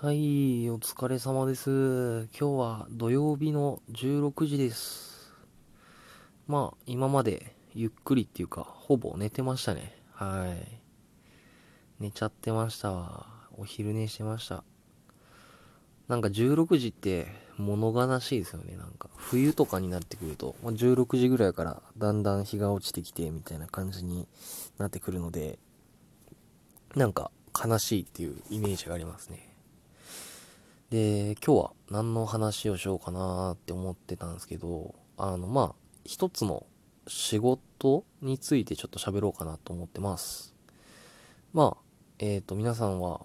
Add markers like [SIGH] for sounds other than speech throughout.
はい、お疲れ様です。今日は土曜日の16時です。まあ、今までゆっくりっていうか、ほぼ寝てましたね。はい。寝ちゃってましたわ。お昼寝してました。なんか16時って物悲しいですよね。なんか冬とかになってくると、まあ、16時ぐらいからだんだん日が落ちてきてみたいな感じになってくるので、なんか悲しいっていうイメージがありますね。で、今日は何の話をしようかなって思ってたんですけど、あの、まあ、一つの仕事についてちょっと喋ろうかなと思ってます。まあ、えっ、と、皆さんは、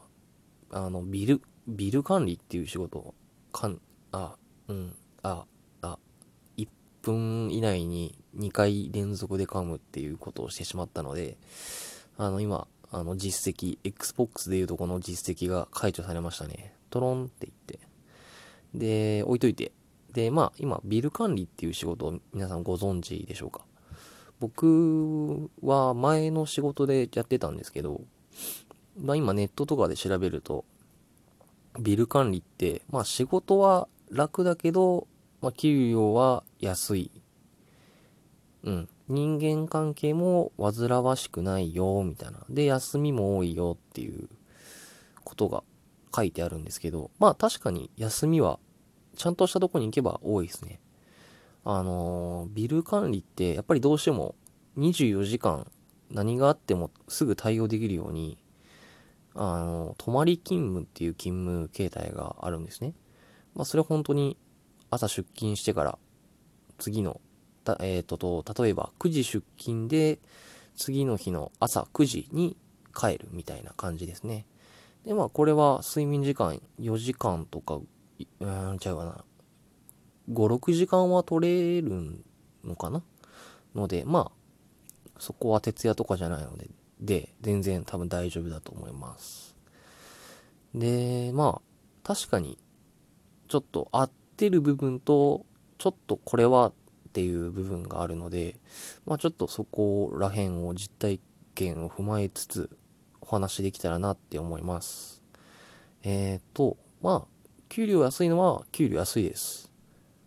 あの、ビル、ビル管理っていう仕事、かん、あ、うん、あ、あ、1分以内に2回連続で噛むっていうことをしてしまったので、あの、今、あの、実績、Xbox でいうとこの実績が解除されましたね。トロンって言って。で、置いといて。で、まあ、今、ビル管理っていう仕事を皆さんご存知でしょうか。僕は前の仕事でやってたんですけど、まあ今ネットとかで調べると、ビル管理って、まあ仕事は楽だけど、まあ給料は安い。うん。人間関係も煩わしくないよ、みたいな。で、休みも多いよっていうことが書いてあるんですけど、まあ確かに休みはちゃんとしたとこに行けば多いですね。あのービル管理ってやっぱりどうしても24時間何があってもすぐ対応できるように、あの泊まり勤務っていう勤務形態があるんですね。まあそれは本当に朝出勤してから次の、たえっ、とと、例えば9時出勤で次の日の朝9時に帰るみたいな感じですね。で、まあ、これは睡眠時間4時間とか、いうん、ちゃうかな。5、6時間は取れるのかな？ので、まあ、そこは徹夜とかじゃないので、で、全然多分大丈夫だと思います。で、まあ、確かに、ちょっと合ってる部分と、ちょっとこれはっていう部分があるので、まあちょっとそこら辺を実体験を踏まえつつ、お話できたらなって思います。えーと、まあ、給料安いのは給料安いです。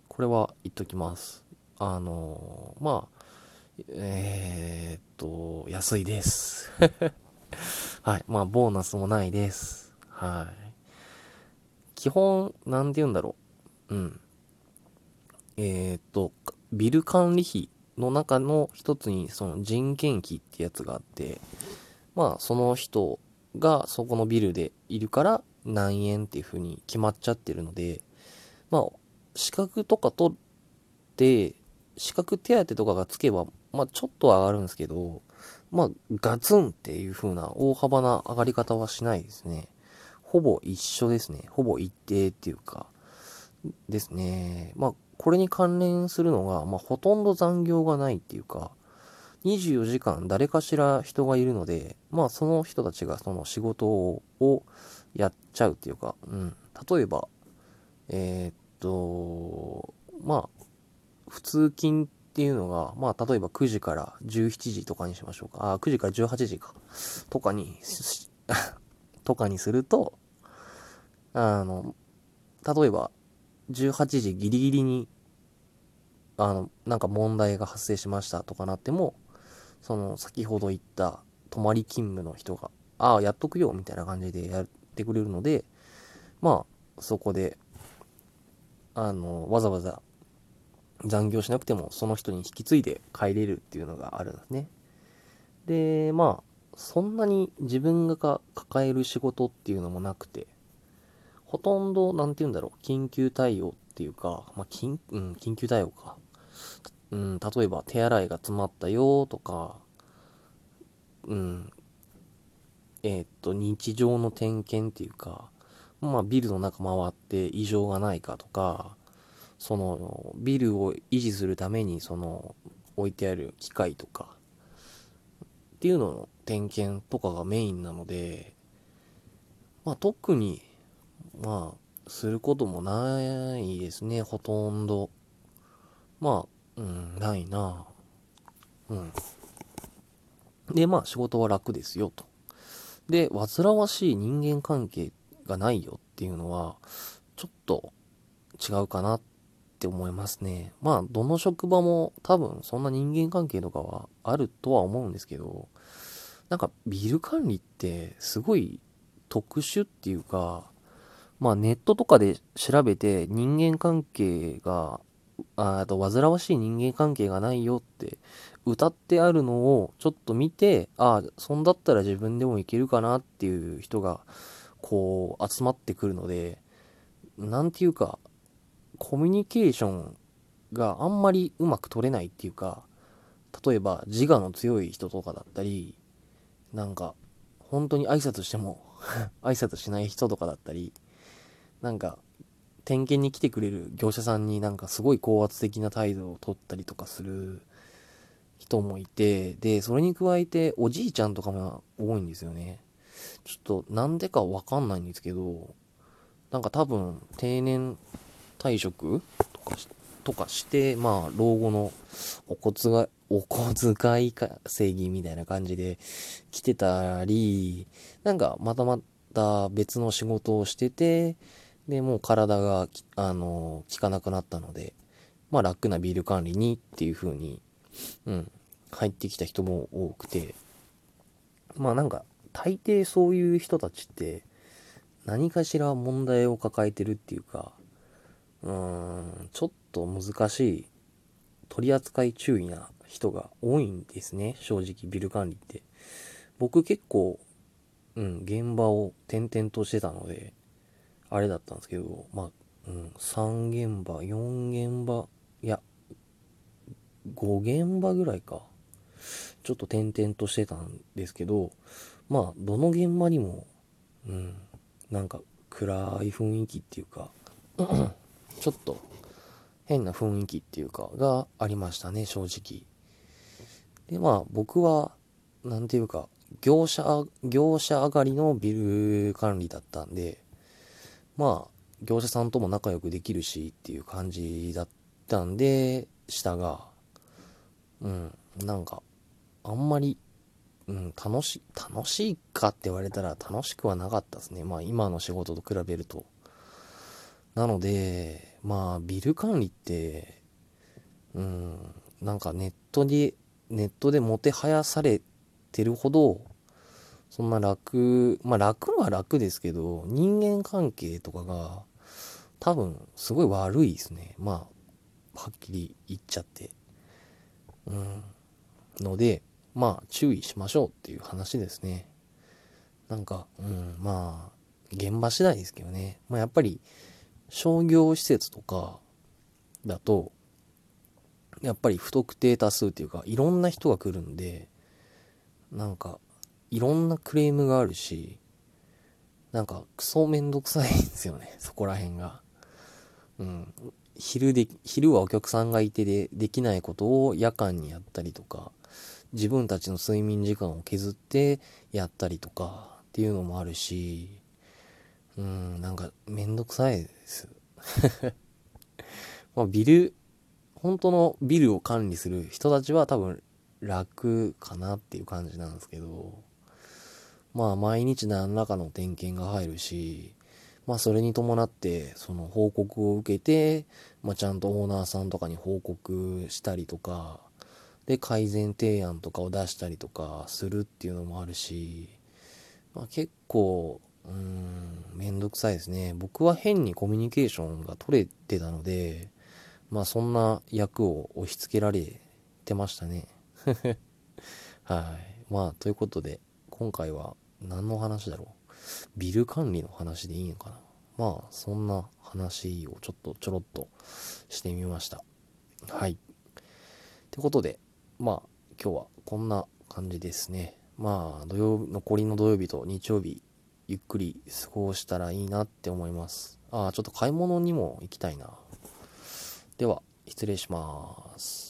これは言っときます。あのーまあ、えーと、安いです。[LAUGHS] はい。まあ、ボーナスもないです。はい。基本、なんて言うんだろう。うん。えーと、ビル管理費の中の一つに、その人件費ってやつがあって、まあ、その人がそこのビルでいるから何円っていう風に決まっちゃってるので、まあ、資格とか取って、資格手当とかがつけば、まあ、ちょっとは上がるんですけど、まあ、ガツンっていう風な大幅な上がり方はしないですね。ほぼ一緒ですね。ほぼ一定っていうか、ですね。まあ、これに関連するのが、まあ、ほとんど残業がないっていうか、24時間誰かしら人がいるので、まあその人たちがその仕事をやっちゃうっていうか、うん。例えば、えーっと、まあ、普通勤っていうのが、まあ例えば9時から17時とかにしましょうか。あ、9時から18時か。とかに、[LAUGHS] とかにすると、あの、例えば、18時ギリギリに、あの、なんか問題が発生しましたとかなっても、その、先ほど言った、泊まり勤務の人が、ああ、やっとくよ、みたいな感じでやってくれるので、まあ、そこで、あの、わざわざ残業しなくても、その人に引き継いで帰れるっていうのがあるんですね。で、まあ、そんなに自分が抱える仕事っていうのもなくて、ほとんど、なんて言うんだろう、緊急対応っていうか、まあ、緊、うん、緊急対応か。うん、例えば手洗いが詰まったよとか、うん、えーっと、日常の点検っていうか、まあ、ビルの中回って異常がないかとか、その、ビルを維持するために、その、置いてある機械とか、っていうのの点検とかがメインなので、まあ、特に、まあ、することもないですね、ほとんど。まあ、うん、ないなうん。で、まあ仕事は楽ですよ、と。で、煩わしい人間関係がないよっていうのは、ちょっと違うかなって思いますね。まあ、どの職場も多分そんな人間関係とかはあるとは思うんですけど、なんかビル管理ってすごい特殊っていうか、まあネットとかで調べて人間関係が、あと煩わしい人間関係がないよって歌ってあるのをちょっと見て、ああ、そんだったら自分でもいけるかなっていう人がこう集まってくるので、なんていうか、コミュニケーションがあんまりうまく取れないっていうか、例えば自我の強い人とかだったり、なんか、本当に挨拶しても [LAUGHS] 挨拶しない人とかだったり、なんか、点検に来てくれる業者さんになんかすごい高圧的な態度を取ったりとかする人もいて、で、それに加えておじいちゃんとかも多いんですよね。ちょっとなんでかわかんないんですけど、なんか多分定年退職とかとかして、まあ、老後のお小遣い、お小遣い稼ぎみたいな感じで来てたり、なんかまたまた別の仕事をしてて、で、もう体が、あの、効かなくなったので、まあ楽なビール管理にっていう風に、うん、入ってきた人も多くて、まあなんか、大抵そういう人たちって、何かしら問題を抱えてるっていうか、うーん、ちょっと難しい、取り扱い注意な人が多いんですね、正直ビル管理って。僕結構、うん、現場を転々としてたので、あれだったんですけど、まあ、うん、3現場、4現場、いや、5現場ぐらいか。ちょっと転々としてたんですけど、まあ、どの現場にも、うん、なんか暗い雰囲気っていうか、[CLEARS THROAT] ちょっと変な雰囲気っていうか、がありましたね、正直。で、まあ、僕は、なんていうか、業者、業者上がりのビル管理だったんで、まあ、業者さんとも仲良くできるしっていう感じだったんで、したが、うん、なんか、あんまり、うん、楽し、楽しいかって言われたら楽しくはなかったですね。まあ今の仕事と比べると。なので、まあビル管理って、うん、なんかネットで、ネットでもてはやされてるほど、そんな楽、まあ楽は楽ですけど、人間関係とかが多分すごい悪いですね。まあ、はっきり言っちゃって。うん。ので、まあ注意しましょうっていう話ですね。なんか、うん、まあ、現場次第ですけどね。まあやっぱり商業施設とかだと、やっぱり不特定多数っていうか、いろんな人が来るんで、なんか、いろんなクレームがあるし、なんか、クソめんどくさいんですよね、[LAUGHS] そこら辺が。うん。昼で、昼はお客さんがいてで、できないことを夜間にやったりとか、自分たちの睡眠時間を削ってやったりとかっていうのもあるし、うん、なんかめんどくさいです。[LAUGHS] まあ、ビル、本当のビルを管理する人たちは多分楽かなっていう感じなんですけど、まあ毎日何らかの点検が入るし、まあそれに伴ってその報告を受けて、まあちゃんとオーナーさんとかに報告したりとか、で改善提案とかを出したりとかするっていうのもあるし、まあ結構、うーん、めんどくさいですね。僕は変にコミュニケーションが取れてたので、まあそんな役を押し付けられてましたね。[LAUGHS] はい。まあということで、今回は何の話だろう？ビル管理の話でいいのかな？まあそんな話をちょっとちょろっとしてみました。はい。ってことで、まあ今日はこんな感じですね。まあ土曜日残りの土曜日と日曜日ゆっくり過ごしたらいいなって思います。ああ、ちょっと買い物にも行きたいな。では、失礼します。